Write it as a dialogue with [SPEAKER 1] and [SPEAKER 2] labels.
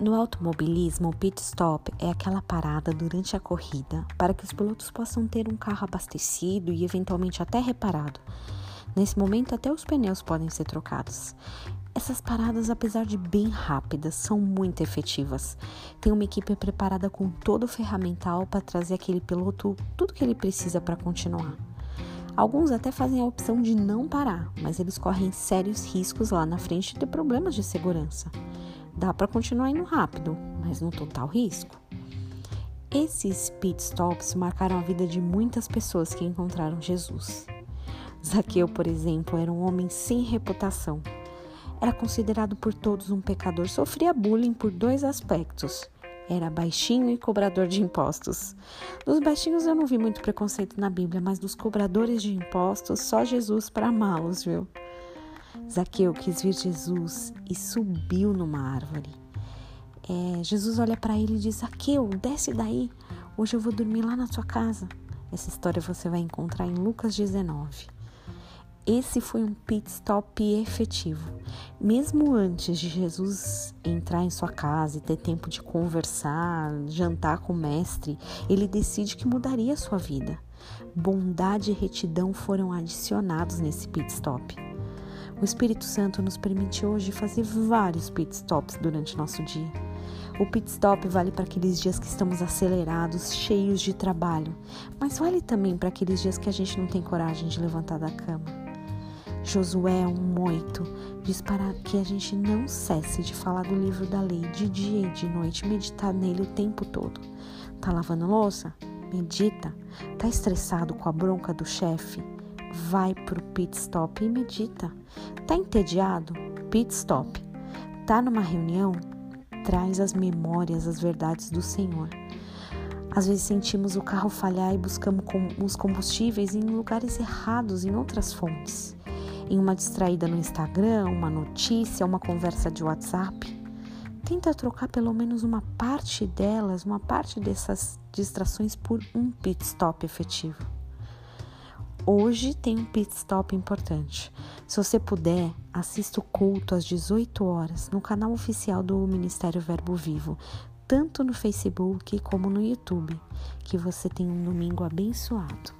[SPEAKER 1] No automobilismo, o pit stop é aquela parada durante a corrida para que os pilotos possam ter um carro abastecido e eventualmente até reparado. Nesse momento, até os pneus podem ser trocados. Essas paradas, apesar de bem rápidas, são muito efetivas. Tem uma equipe preparada com todo o ferramental para trazer aquele piloto tudo que ele precisa para continuar. Alguns até fazem a opção de não parar, mas eles correm sérios riscos lá na frente de problemas de segurança. Dá para continuar indo rápido, mas no total risco. Esses pit stops marcaram a vida de muitas pessoas que encontraram Jesus. Zaqueu, por exemplo, era um homem sem reputação. Era considerado por todos um pecador, sofria bullying por dois aspectos. Era baixinho e cobrador de impostos. Dos baixinhos eu não vi muito preconceito na Bíblia, mas dos cobradores de impostos, só Jesus para amá-los, viu? Zaqueu quis ver Jesus e subiu numa árvore. É, Jesus olha para ele e diz: Zaqueu, desce daí. Hoje eu vou dormir lá na sua casa. Essa história você vai encontrar em Lucas 19. Esse foi um pit stop efetivo. Mesmo antes de Jesus entrar em sua casa e ter tempo de conversar, jantar com o mestre, ele decide que mudaria a sua vida. Bondade e retidão foram adicionados nesse pit stop. O Espírito Santo nos permite hoje fazer vários pit stops durante nosso dia. O pit stop vale para aqueles dias que estamos acelerados, cheios de trabalho, mas vale também para aqueles dias que a gente não tem coragem de levantar da cama. Josué 1:8 diz para que a gente não cesse de falar do livro da lei de dia e de noite, meditar nele o tempo todo. Tá lavando louça? Medita. Tá estressado com a bronca do chefe? Vai pro pit stop e medita. Tá entediado? Pit stop. Tá numa reunião? Traz as memórias, as verdades do Senhor. Às vezes sentimos o carro falhar e buscamos os combustíveis em lugares errados, em outras fontes. Em uma distraída no Instagram, uma notícia, uma conversa de WhatsApp. Tenta trocar pelo menos uma parte delas, uma parte dessas distrações por um pit stop efetivo. Hoje tem um pit stop importante. Se você puder, assista o culto às 18 horas no canal oficial do Ministério Verbo Vivo, tanto no Facebook como no YouTube. Que você tenha um domingo abençoado.